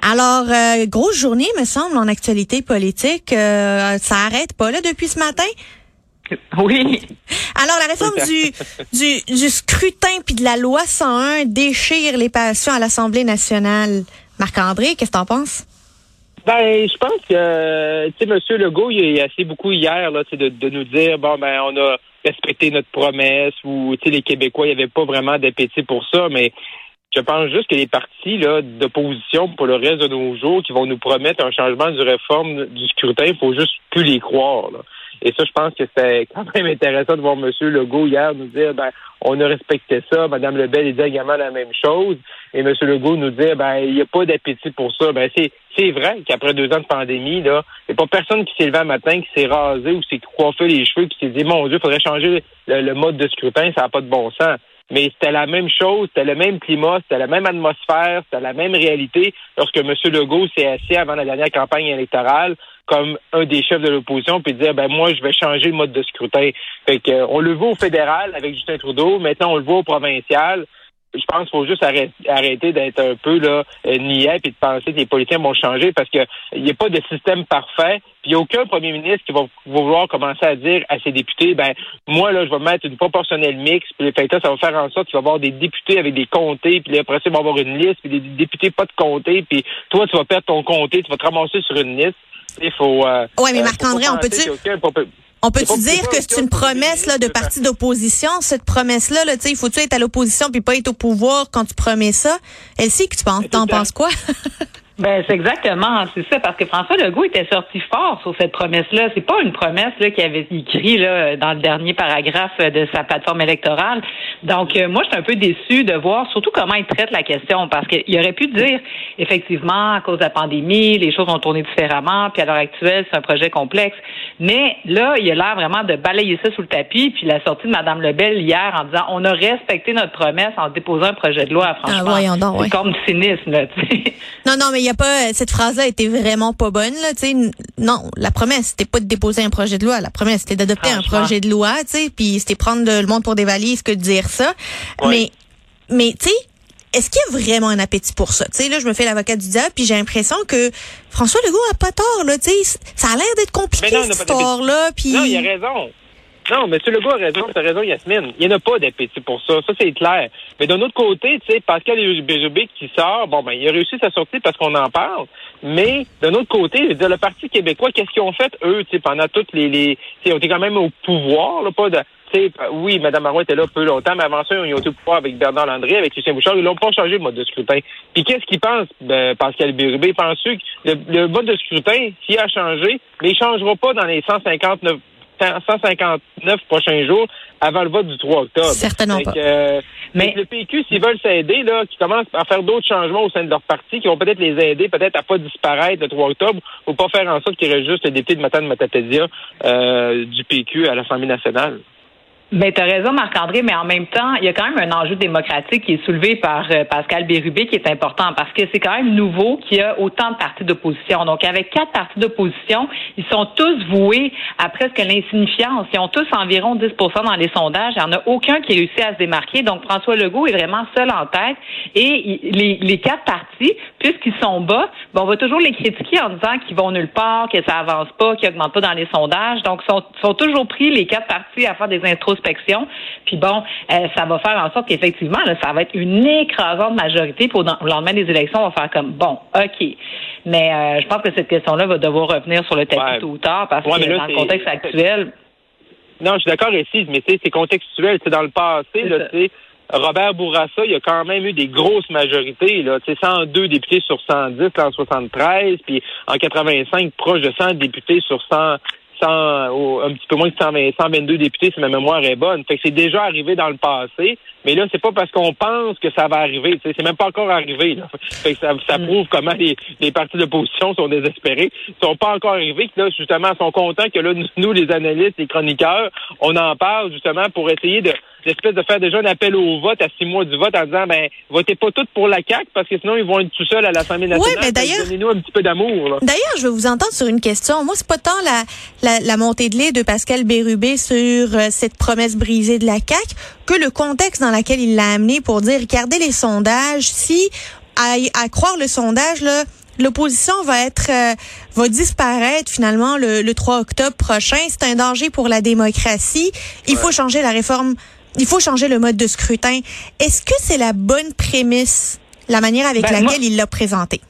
Alors, euh, grosse journée, me semble, en actualité politique. Euh, ça arrête pas, là, depuis ce matin? Oui. Alors, la réforme du, du, du scrutin puis de la loi 101 déchire les passions à l'Assemblée nationale. Marc-André, qu'est-ce que t'en penses? Ben, je pense que, euh, tu sais, M. Legault, il a assez beaucoup hier, là, de, de nous dire, bon, ben, on a respecté notre promesse ou, tu sais, les Québécois, il n'y avait pas vraiment d'appétit pour ça, mais je pense juste que les partis, d'opposition pour le reste de nos jours qui vont nous promettre un changement du réforme du scrutin, il faut juste plus les croire. Et ça, je pense que c'était quand même intéressant de voir M. Legault hier nous dire, ben, on a respecté ça. Mme Lebel dit également la même chose. Et M. Legault nous dit, ben, il n'y a pas d'appétit pour ça. Ben, c'est, vrai qu'après deux ans de pandémie, il n'y a pas personne qui s'est levé un matin, qui s'est rasé ou s'est coiffé les cheveux, qui s'est dit, mon Dieu, il faudrait changer le, le mode de scrutin, ça n'a pas de bon sens. Mais c'était la même chose, c'était le même climat, c'était la même atmosphère, c'était la même réalité lorsque M. Legault s'est assis avant la dernière campagne électorale comme un des chefs de l'opposition puis dire ben moi je vais changer le mode de scrutin. Fait que euh, on le voit au fédéral avec Justin Trudeau, maintenant on le voit au provincial. Je pense qu'il faut juste arrêter, arrêter d'être un peu là euh, niais puis de penser que les politiciens vont changer parce que il n'y a pas de système parfait. Puis il n'y a aucun premier ministre qui va, vouloir commencer à dire à ses députés ben moi là je vais mettre une proportionnelle mixte puis fait là, ça va faire en sorte qu'il va y avoir des députés avec des comtés puis là, après ça il va y avoir une liste puis des députés pas de comté puis toi tu vas perdre ton comté tu vas te ramasser sur une liste. Il faut. Euh, Ouais, mais euh, Marc-André, on peut-tu- On peut-tu dire que c'est une promesse là, de parti d'opposition, cette promesse-là? Là, tu sais, il faut-tu être à l'opposition puis pas être au pouvoir quand tu promets ça? Elsie, que tu penses, t'en penses quoi? Ben, c'est exactement, c'est ça, parce que François Legault était sorti fort sur cette promesse-là. C'est pas une promesse là qu'il avait écrit là dans le dernier paragraphe de sa plateforme électorale. Donc, euh, moi, je suis un peu déçue de voir surtout comment il traite la question, parce qu'il aurait pu dire, effectivement, à cause de la pandémie, les choses ont tourné différemment, puis à l'heure actuelle, c'est un projet complexe. Mais là, il a l'air vraiment de balayer ça sous le tapis, puis la sortie de Mme Lebel hier en disant, on a respecté notre promesse en déposant un projet de loi, franchement. Ah, donc, ouais. C'est comme du cynisme, là, non, non, mais y a pas, cette phrase-là était vraiment pas bonne, là, Non, la promesse, c'était pas de déposer un projet de loi. La promesse, c'était d'adopter un Franchement. projet de loi, tu sais, puis c'était prendre le monde pour des valises que de dire ça. Mais, mais, tu sais, est-ce qu'il y a vraiment un appétit pour ça? Tu sais, là, je me fais l'avocat du diable, puis j'ai l'impression que François Legault a pas tort, là, tu sais. Ça a l'air d'être compliqué, non, cette histoire-là, puis... Non, il a raison. Non, M. Legault a raison, tu as raison, Yasmine. Il n'y en a pas d'appétit pour ça. Ça, c'est clair. Mais d'un autre côté, tu sais, Pascal Bérubé qui sort, bon, ben, il a réussi sa sortie parce qu'on en parle. Mais d'un autre côté, je veux dire, le Parti québécois, qu'est-ce qu'ils ont fait, eux, tu sais, pendant toutes les... les tu sais, ils ont été quand même au pouvoir, là, pas de... sais, Oui, Mme Marois était là peu longtemps, mais avant ça, ils ont été au pouvoir avec Bernard Landry, avec Lucien Bouchard. Ils n'ont pas changé le mode de scrutin. Puis qu'est-ce qu'ils pensent, ben, Pascal Bérubé? Il pense que le, le mode de scrutin, s'il a changé, mais il ne changera pas dans les 159 159 prochains jours avant le vote du 3 octobre. Certainement Fait pas. euh, Mais- le PQ, s'ils veulent s'aider, là, qui commencent à faire d'autres changements au sein de leur parti, qui vont peut-être les aider, peut-être à pas disparaître le 3 octobre, ou pas faire en sorte qu'il reste juste le député de Matane Matapédia euh, du PQ à l'Assemblée nationale. Ben, tu as raison, Marc-André, mais en même temps, il y a quand même un enjeu démocratique qui est soulevé par euh, Pascal Bérubé qui est important parce que c'est quand même nouveau qu'il y a autant de partis d'opposition. Donc, avec quatre partis d'opposition, ils sont tous voués à presque l'insignifiance. Ils ont tous environ 10% dans les sondages. Il n'y en a aucun qui réussit à se démarquer. Donc, François Legault est vraiment seul en tête. Et les, quatre partis, puisqu'ils sont bas, ben, on va toujours les critiquer en disant qu'ils vont nulle part, que ça avance pas, qu'ils augmentent pas dans les sondages. Donc, ils sont, sont toujours pris, les quatre partis, à faire des Puis bon, euh, ça va faire en sorte qu'effectivement, là, ça va être une écrasante majorité. Pour au lendemain des élections, on va faire comme, bon, OK. Mais euh, je pense que cette question-là va devoir revenir sur le tapis Ouais. tôt ou tard parce Ouais, que là, dans le contexte actuel, Non, je suis d'accord ici, mais c'est contextuel. C'est dans le passé, là, tu sais, Robert Bourassa, il y a quand même eu des grosses majorités, là, tu sais, 102 députés sur 110 là, en 73, puis en 85, proche de 100 députés sur 100, 100 ou un petit peu moins de 120, 122 députés, si ma mémoire est bonne. Fait que c'est déjà arrivé dans le passé. Mais là, c'est pas parce qu'on pense que ça va arriver. C'est même pas encore arrivé. Là. ça, ça Mm. prouve comment les, les partis d'opposition sont désespérés. Ils sont pas encore arrivés. Que là, justement, ils sont contents que là, nous, les analystes, les chroniqueurs, on en parle justement pour essayer de l'espèce de faire déjà un appel au vote à six mois du vote en disant ben votez pas toutes pour la CAQ parce que sinon ils vont être tout seuls à l'Assemblée nationale. mais d'ailleurs- Donnez-nous un petit peu d'amour. D'ailleurs, je veux vous entendre sur une question. Moi, c'est pas tant la, la, la montée de lait de Pascal Bérubé sur euh, cette promesse brisée de la CAQ que le contexte dans lequel il l'a amené pour dire, regardez les sondages, si, à, à croire le sondage, là, l'opposition va être, euh, va disparaître finalement le, le 3 octobre prochain. C'est un danger pour la démocratie. Il faut changer la réforme. Il faut changer le mode de scrutin. Est-ce que c'est la bonne prémisse, la manière avec Ben, laquelle moi- il l'a présenté?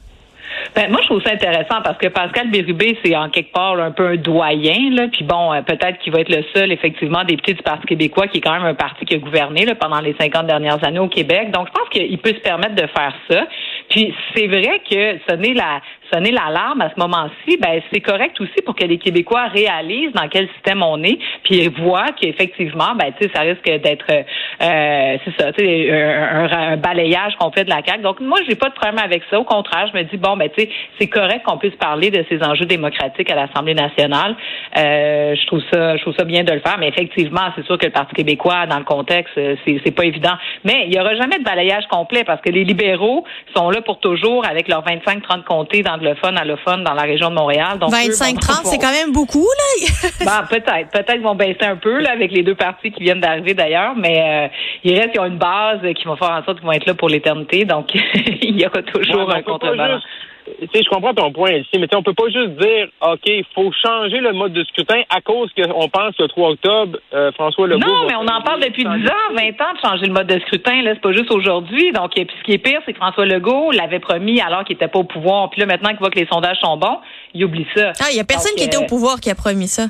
Ben, moi, je trouve ça intéressant parce que Pascal Bérubé, c'est en quelque part un peu un doyen. Là. Puis bon, euh, peut-être qu'il va être le seul, effectivement, député du Parti québécois, qui est quand même un parti qui a gouverné là, pendant les 50 dernières années au Québec. Donc, je pense qu'il peut se permettre de faire ça. Puis c'est vrai que sonner la sonner l'alarme à ce moment-ci, ben c'est correct aussi pour que les Québécois réalisent dans quel système on est, puis voient qu'effectivement, ben tu sais, ça risque d'être, euh, c'est ça, tu sais, un, un- balayage complet de la CAQ. Donc moi, j'ai pas de problème avec ça. Au contraire, je me dis bon, ben tu sais, c'est correct qu'on puisse parler de ces enjeux démocratiques à l'Assemblée nationale. Euh, je trouve ça, je trouve ça bien de le faire, mais effectivement, c'est sûr que le Parti québécois, dans le contexte, c'est c'est pas évident. Mais il y aura jamais de balayage complet parce que les libéraux sont là pour toujours avec leurs 25-30 comtés d'anglophones, allophones dans la région de Montréal. Donc, eux, 25-30, vont- c'est quand même beaucoup, là. ben, peut-être. Peut-être vont baisser un peu là, avec les deux partis qui viennent d'arriver d'ailleurs, mais euh, il reste qu'ils ont une base qui va faire en sorte qu'ils vont être là pour l'éternité. Donc, il y aura toujours Ouais, un contrebalance. Sais, je comprends ton point, Elsie, mais tu sais, on peut pas juste dire, OK, il faut changer le mode de scrutin à cause qu'on pense que le 3 octobre, euh, François Legault... Non, mais on en parle depuis 10 sans- ans, 20 ans de changer le mode de scrutin. Là, c'est pas juste aujourd'hui. Donc, et puis ce qui est pire, c'est que François Legault l'avait promis alors qu'il était pas au pouvoir. Puis là, maintenant qu'il voit que les sondages sont bons, il oublie ça. Ah, il y a personne Donc, qui était euh, au pouvoir qui a promis ça.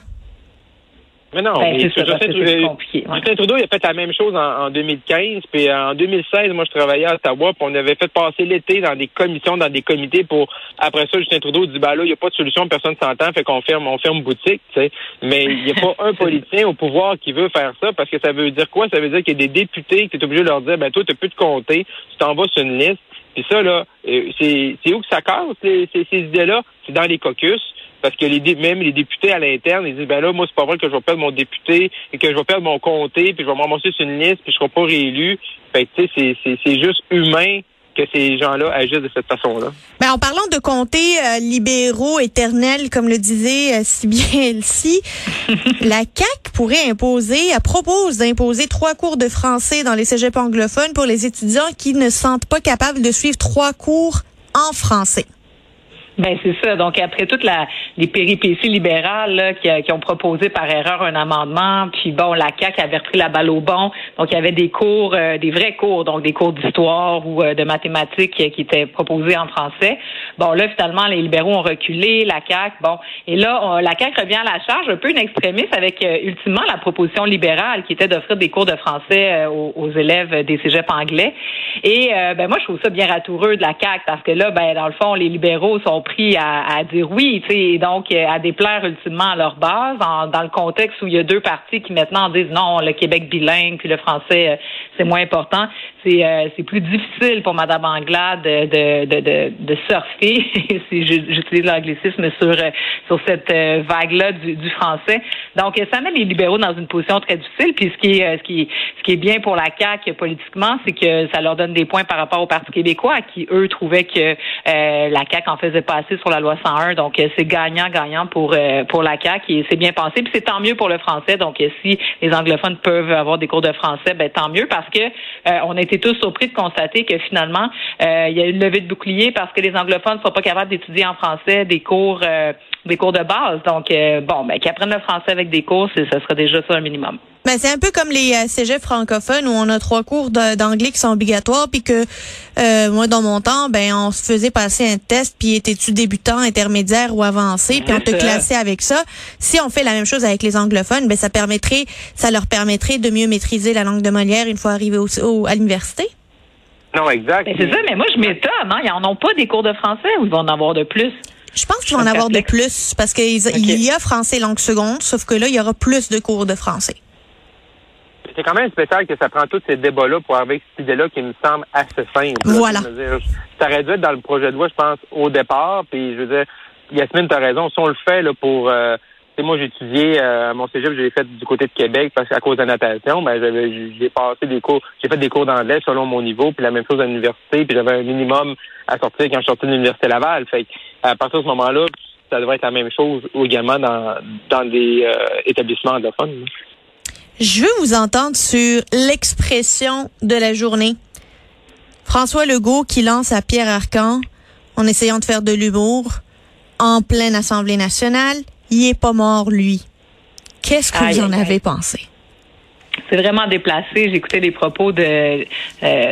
Mais non, Ben, mais ça, Justin, Trudeau- compliqué, ouais. Justin Trudeau, il a fait la même chose en, en 2015. Puis euh, en 2016, moi, je travaillais à Ottawa, puis on avait fait passer l'été dans des commissions, dans des comités pour... Après ça, Justin Trudeau dit, ben là, il n'y a pas de solution, personne s'entend, fait qu'on ferme, on ferme boutique, tu sais. Mais il n'y a pas un politicien au pouvoir qui veut faire ça, parce que ça veut dire quoi? Ça veut dire qu'il y a des députés qui est obligé de leur dire, ben toi, tu n'as plus de comté, tu t'en vas sur une liste. Puis ça, là, euh, c'est c'est où que ça casse, les- ces, ces idées-là? C'est dans les caucus. Parce que les, dé- même les députés à l'interne, ils disent ben là, moi, c'est pas vrai que je vais perdre mon député et que je vais perdre mon comté, puis je vais me ramasser sur une liste, puis je serai pas réélu. Fait que tu sais, c'est- c'est c'est juste humain que ces gens-là agissent de cette façon-là. Ben, en parlant de comtés euh, libéraux éternels, comme le disait euh, si bien Elsie, la CAQ pourrait imposer, elle propose d'imposer trois cours de français dans les cégeps anglophones pour les étudiants qui ne se sentent pas capables de suivre trois cours en français. Ben c'est ça. Donc après toutes les péripéties libérales là, qui, qui ont proposé par erreur un amendement, puis bon, la CAQ avait repris la balle au bon. Donc il y avait des cours, euh, des vrais cours, donc des cours d'histoire ou euh, de mathématiques euh, qui étaient proposés en français. Bon là finalement les libéraux ont reculé, la CAQ, bon, et là la CAQ revient à la charge, un peu une extrémiste avec euh, ultimement la proposition libérale qui était d'offrir des cours de français euh, aux, aux élèves des cégeps anglais. Et euh, ben moi je trouve ça bien ratoureux de la CAQ parce que là ben dans le fond les libéraux sont pris à, à dire oui, et donc euh, à déplaire ultimement à leur base dans le contexte où il y a deux partis qui maintenant disent non, le Québec bilingue puis le français euh, c'est moins important. C'est euh, plus difficile pour Madame Anglade de de de, de, surfer, si j'utilise l'anglicisme sur euh, sur cette euh, vague là du, du français. Donc euh, ça met les libéraux dans une position très difficile. Puis ce qui est ce qui ce qui est bien pour la CAQ politiquement, c'est que ça leur donne des points par rapport au Parti québécois qui eux trouvaient que euh, la CAQ en faisait pas assez sur la loi 101. Donc c'est gagnant gagnant pour pour la CAQ et c'est bien pensé. Puis c'est tant mieux pour le français. Donc si les anglophones peuvent avoir des cours de français, ben tant mieux parce que euh, on a été tous surpris de constater que finalement euh, il y a une levée de bouclier parce que les anglophones ne sont pas capables d'étudier en français des cours euh, des cours de base. Donc euh, bon, ben qu'ils apprennent le français avec des cours, ça serait déjà ça un minimum. Ben, c'est un peu comme les euh, cégeps francophones où on a trois cours d'anglais qui sont obligatoires puis que euh, moi dans mon temps ben on se faisait passer un test puis étais-tu débutant, intermédiaire ou avancé puis on te classait avec ça. Si on fait la même chose avec les anglophones, ben ça permettrait ça leur permettrait de mieux maîtriser la langue de Molière une fois arrivés au, au- à l'université. Non, exact. C'est ça, mais moi je m'étonne, hein? Ils en ont pas des cours de français ou ils vont en avoir de plus? Je pense qu'ils vont en avoir de plus parce qu'il y a français langue seconde, sauf que là il y aura plus de cours de français. C'est quand même spécial que ça prend tous ces débats-là pour arriver avec cette idée-là qui me semble assez simple. Voilà. Je dire, ça aurait dû être dans le projet de loi, je pense, au départ. Puis je veux dire, Yasmine, tu as raison. Si on le fait là, pour euh, moi j'ai étudié euh, à mon cégep, j'ai fait du côté de Québec parce qu'à cause de la natation, ben j'avais j'ai passé des cours, j'ai fait des cours d'anglais selon mon niveau, puis la même chose à l'université, puis j'avais un minimum à sortir quand je sortais de l'université Laval. Fait que, à partir de ce moment-là, ça devrait être la même chose également dans dans des euh, établissements anglophones. Je veux vous entendre sur l'expression de la journée. François Legault qui lance à Pierre Arcan en essayant de faire de l'humour en pleine Assemblée nationale. Il est pas mort, lui. Qu'est-ce que Aïe, vous en aïe, avez pensé? C'est vraiment déplacé. J'ai écouté les propos de euh,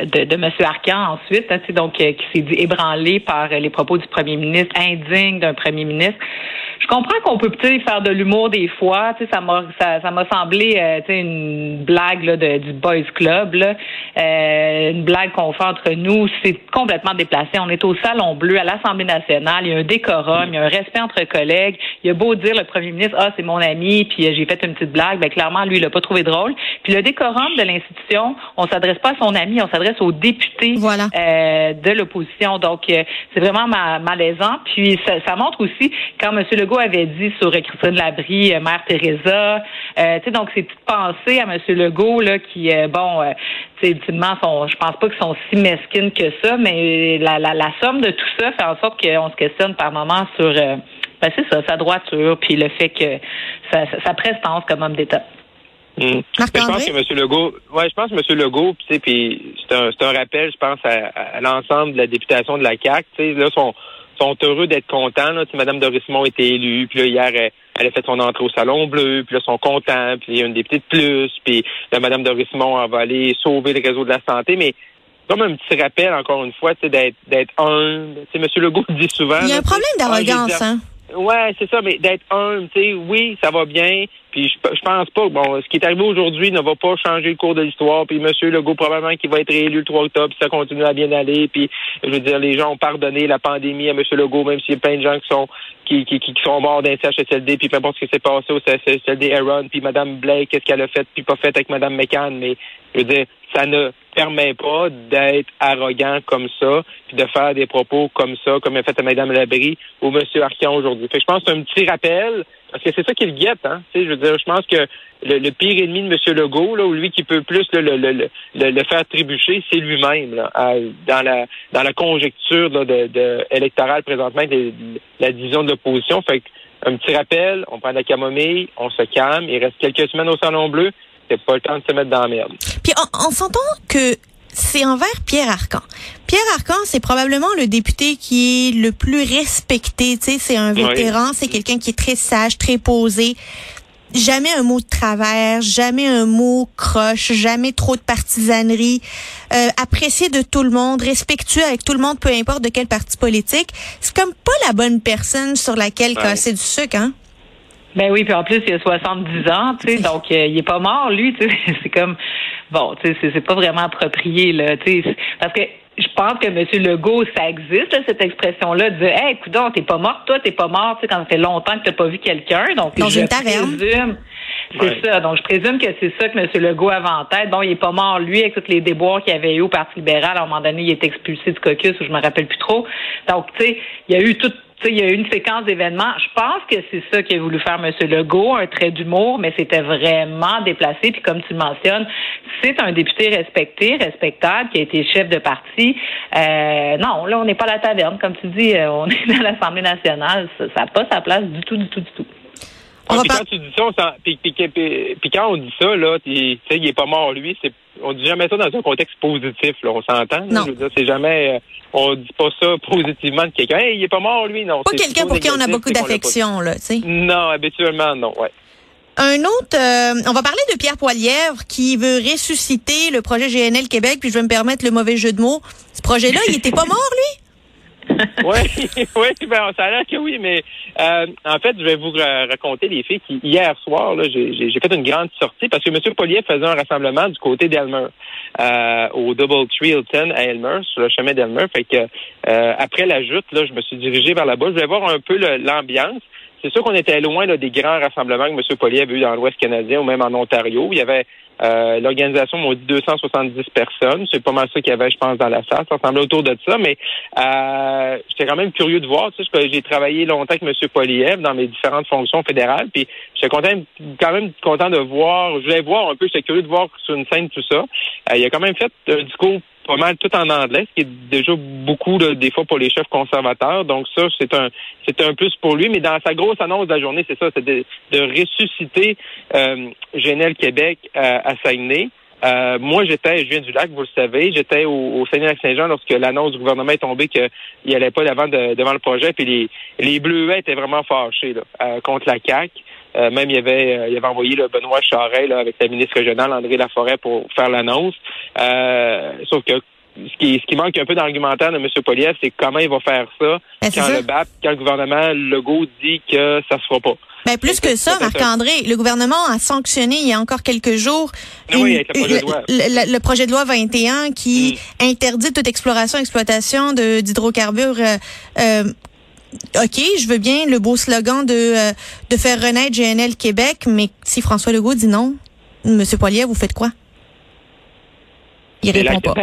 de, de M. Arcan ensuite, hein, donc euh, qui s'est dit ébranlé par euh, les propos du premier ministre, indigne d'un premier ministre. Je comprends qu'on peut peut-être faire de l'humour des fois. Ça m'a ça, ça m'a semblé euh, une blague là, de, du boys club, là. Euh, une blague qu'on fait entre nous. C'est complètement déplacé. On est au salon bleu à l'Assemblée nationale. Il y a un décorum, il y a un respect entre collègues. Il a beau dire le premier ministre, ah c'est mon ami, puis euh, j'ai fait une petite blague. Ben clairement lui il l'a pas trouvé drôle. Puis le décorum de l'institution, on s'adresse pas à son ami, on s'adresse aux députés Voilà. euh, de l'opposition. Donc, euh, c'est vraiment ma- malaisant. Puis, ça, ça montre aussi, quand M. Legault avait dit sur Christine Labrie, euh, Mère Teresa, euh, tu sais, donc ces petites pensées à M. Legault, là, qui, euh, bon, euh, tu sais, ultimement, sont, je pense pas qu'ils sont si mesquines que ça, mais la, la, la somme de tout ça fait en sorte qu'on se questionne par moments sur, euh, ben, c'est ça, sa droiture, puis le fait que sa, sa- sa prestance comme homme d'État. Mm. Mais je pense que M. Legault, ouais, je pense que M. Legault, tu sais, puis c'est un, c'est un rappel, je pense, à, à l'ensemble de la députation de la CAC. Tu sais, là, sont, sont heureux d'être contents. Là. Tu sais, Mme Dorismont a été élue, puis là, hier, elle, elle a fait son entrée au Salon Bleu, puis là, ils sont contents, puis il y a une députée de plus, puis là, Mme Dorismont, elle va aller sauver le réseau de la santé, mais comme un petit rappel, encore une fois, tu sais, d'être d'être humble. Tu sais, M. Legault dit souvent... Il y a un problème ah, d'arrogance, dit- hein? Ouais, c'est ça, mais d'être humble, tu sais, oui, ça va bien, puis je, je pense pas, bon, ce qui est arrivé aujourd'hui ne va pas changer le cours de l'histoire, puis M. Legault, probablement, qui va être réélu le 3 octobre, ça continue à bien aller, puis, je veux dire, les gens ont pardonné la pandémie à M. Legault, même s'il y a plein de gens qui sont qui, qui, qui sont morts d'un CHSLD, puis peu importe ce qui s'est passé au CHSLD Aaron, puis Mme Blake, qu'est-ce qu'elle a fait, puis pas fait avec Mme McCann, mais, je veux dire, ça ne permet pas d'être arrogant comme ça, puis de faire des propos comme ça, comme a fait à Mme Labrie ou M. Arcan aujourd'hui. Fait que je pense que c'est un petit rappel, parce que c'est ça qui le guette, hein. Tu sais, je veux dire, je pense que le, pire ennemi de M. Legault, là, ou lui qui peut plus le, faire trébucher, c'est lui-même, là, à- dans la dans la conjecture là, de, de électorale présentement de, de la division de l'opposition. Fait que, un petit rappel, on prend de la camomille, on se calme, il reste quelques semaines au Salon Bleu, c'est pas le temps de se mettre dans la merde. Puis on, on s'entend que c'est envers Pierre Arcan. Pierre Arcan, c'est probablement le député qui est le plus respecté. Tu sais, c'est un Oui. vétéran, c'est quelqu'un qui est très sage, très posé. Jamais un mot de travers, jamais un mot croche, jamais trop de partisanerie, euh, apprécié de tout le monde, respectueux avec tout le monde, peu importe de quel parti politique. C'est comme pas la bonne personne sur laquelle casser du sucre, hein? Ben oui, puis en plus, il a 70 ans, tu sais, donc euh, il est pas mort, lui, tu sais, c'est comme, bon, tu sais, c'est- pas vraiment approprié, là, tu sais, parce que je pense que M. Legault, ça existe, là, cette expression-là, de dire, hey, écoute, t'es pas mort, toi, t'es pas mort, tu sais, quand ça fait longtemps que t'as pas vu quelqu'un, donc Dans je une taverne. présume, c'est Ouais. ça, donc je présume que c'est ça que M. Legault avait en tête. Bon, il est pas mort, lui, avec tous les déboires qu'il y avait eu au Parti libéral, à un moment donné, il est expulsé du caucus, ou je me rappelle plus trop, donc, tu sais, il y a eu tout tu sais, il y a eu une séquence d'événements. Je pense que c'est ça qu'a voulu faire M. Legault, un trait d'humour, mais c'était vraiment déplacé. Puis comme tu le mentionnes, c'est un député respecté, respectable, qui a été chef de parti. Euh, non, là, on n'est pas à la taverne. Comme tu dis, euh, on est à l'Assemblée nationale. Ça n'a pas sa place du tout, du tout, du tout. On Ouais, va puis quand tu dis ça, on s'en- puis, puis- puis- puis quand on dit ça, là, tu sais, il est pas mort lui, c'est on dit jamais ça dans un contexte positif, là, on s'entend. là. Non. Je veux dire, c'est jamais euh, on dit pas ça positivement de quelqu'un. Hey, il est pas mort lui, non. Pas quelqu'un pour qui on a beaucoup d'affection, là, tu sais. Non, habituellement, non, ouais. Un autre, euh, on va parler de Pierre Poilièvre qui veut ressusciter le projet GNL Québec, puis je vais me permettre le mauvais jeu de mots. Ce projet-là, il était pas mort, lui? oui, oui, ben, ça a l'air que oui, mais euh, en fait, je vais vous ra- raconter les filles qui, hier soir, j'ai fait une grande sortie parce que M. Polier faisait un rassemblement du côté d'Elmer, euh, au Double Tree Hilton à Elmer, sur le chemin d'Elmer. Fait que euh, après la joute, là, je me suis dirigé vers là-bas. Je vais voir un peu l'ambiance. C'est sûr qu'on était loin là, des grands rassemblements que M. Polly avait eu dans l'Ouest canadien ou même en Ontario. Il y avait euh, l'organisation m'a dit 270 personnes. C'est pas mal ça qu'il y avait, je pense, dans la salle. Ça ressemblait autour de ça, mais euh, j'étais quand même curieux de voir. Tu sais, j'ai travaillé longtemps avec M. Poliev dans mes différentes fonctions fédérales, puis j'étais content, quand même content de voir. Je voulais voir un peu, j'étais curieux de voir sur une scène tout ça. Euh, il a quand même fait un discours pas mal tout en anglais, ce qui est déjà beaucoup des fois pour les chefs conservateurs. Donc ça, c'est un c'est un plus pour lui. Mais dans sa grosse annonce de la journée, c'est ça, c'est de, ressusciter euh, Genel Québec euh, à Saguenay. Euh, moi, j'étais, je viens du lac, vous le savez, j'étais au, au Saguenay-Lac-Saint-Jean lorsque l'annonce du gouvernement est tombée qu'il n'allait pas devant, devant le projet, puis les, les Bleuets étaient vraiment fâchés là, euh, contre la CAQ. Euh, même il avait, euh, il avait envoyé le Benoît Charret là, avec la ministre régionale André Laforêt pour faire l'annonce. Euh, sauf que ce qui, ce qui manque un peu d'argumentaire de M. Poliev, c'est comment il va faire ça ben, quand le BAP, quand le gouvernement Legault dit que ça se fera pas. Ben, plus que ça, Marc-André, le gouvernement a sanctionné il y a encore quelques jours ah le, projet le, projet de loi 21 qui mm. interdit toute exploration, exploitation d'hydrocarbures euh, OK, je veux bien le beau slogan de, euh, de faire renaître GNL Québec, mais si François Legault dit non, Monsieur Poilier, vous faites quoi? Il répond pas.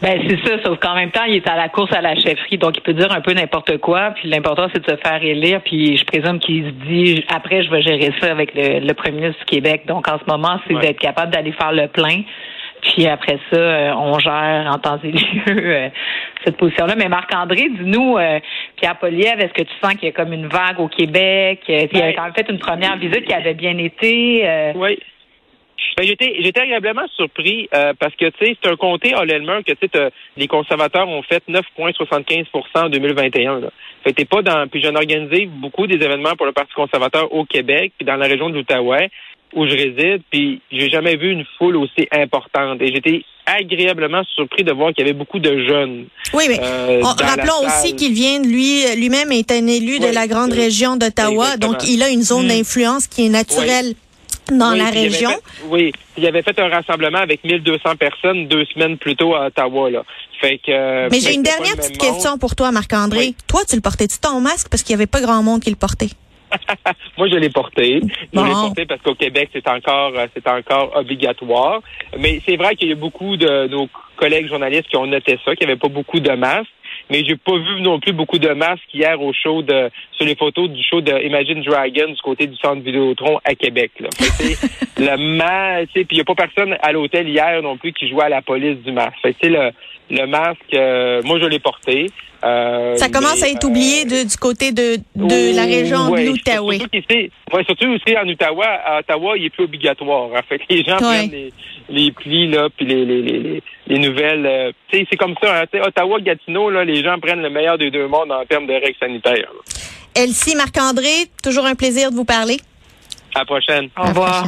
Ben, c'est ça, sauf qu'en même temps, il est à la course à la chefferie, donc il peut dire un peu n'importe quoi, puis l'important, c'est de se faire élire, puis je présume qu'il se dit, après, je vais gérer ça avec le, premier ministre du Québec. Donc, en ce moment, c'est d'être capable d'aller faire le plein, puis après ça, euh, on gère en temps et lieu euh, cette position-là. Mais Marc-André, dis-nous, euh, Pierre Poliev, est-ce que tu sens qu'il y a comme une vague au Québec? il a ben, quand même fait une première visite qui avait bien été. Oui. Ben, j'étais, j'étais agréablement surpris parce que tu sais, c'est un comté à l'Elmer que tu sais, les conservateurs ont fait 9,75 en 2021. Là. Fait t'es pas dans. Puis j'en ai organisé beaucoup des événements pour le Parti conservateur au Québec, puis dans la région de l'Outaouais où je réside, puis j'ai jamais vu une foule aussi importante. Et j'étais agréablement surpris de voir qu'il y avait beaucoup de jeunes. Oui, mais euh, rappelons aussi qu'il vient lui lui-même est un élu de la grande région d'Ottawa, donc il a une zone hmm. d'influence qui est naturelle. Dans la région. oui, il avait fait un rassemblement avec 1200 personnes deux semaines plus tôt à Ottawa. Là. Fait que, euh, Mais j'ai une dernière petite question pour toi, Marc-André. Toi, tu le portais-tu ton masque? Parce qu'il n'y avait pas grand monde qui le portait? Moi, je l'ai porté. Je l'ai porté parce qu'au Québec, c'est encore, euh, c'est encore obligatoire. Mais c'est vrai qu'il y a beaucoup de nos collègues journalistes qui ont noté ça, qu'il n'y avait pas beaucoup de masques. Mais j'ai pas vu non plus beaucoup de masques hier au show de sur les photos du show de Imagine Dragon du côté du centre Vidéotron à Québec. Là. le masque, puis il n'y a pas personne à l'hôtel hier non plus qui jouait à la police du masque. Fait le, le masque, euh, moi je l'ai porté. Euh, ça commence à être oublié de, du côté de, de la région de l'Outaouais. Oui, surtout aussi en Ottawa. À Ottawa, il est plus obligatoire. En fait, les gens prennent les, les, plis là, puis les, les, les, les nouvelles. Euh, sais, c'est comme ça. Hein, Ottawa, Gatineau, là, les gens prennent le meilleur des deux mondes en termes de règles sanitaires. Elsie, Marc-André, toujours un plaisir de vous parler. À la prochaine. Au revoir.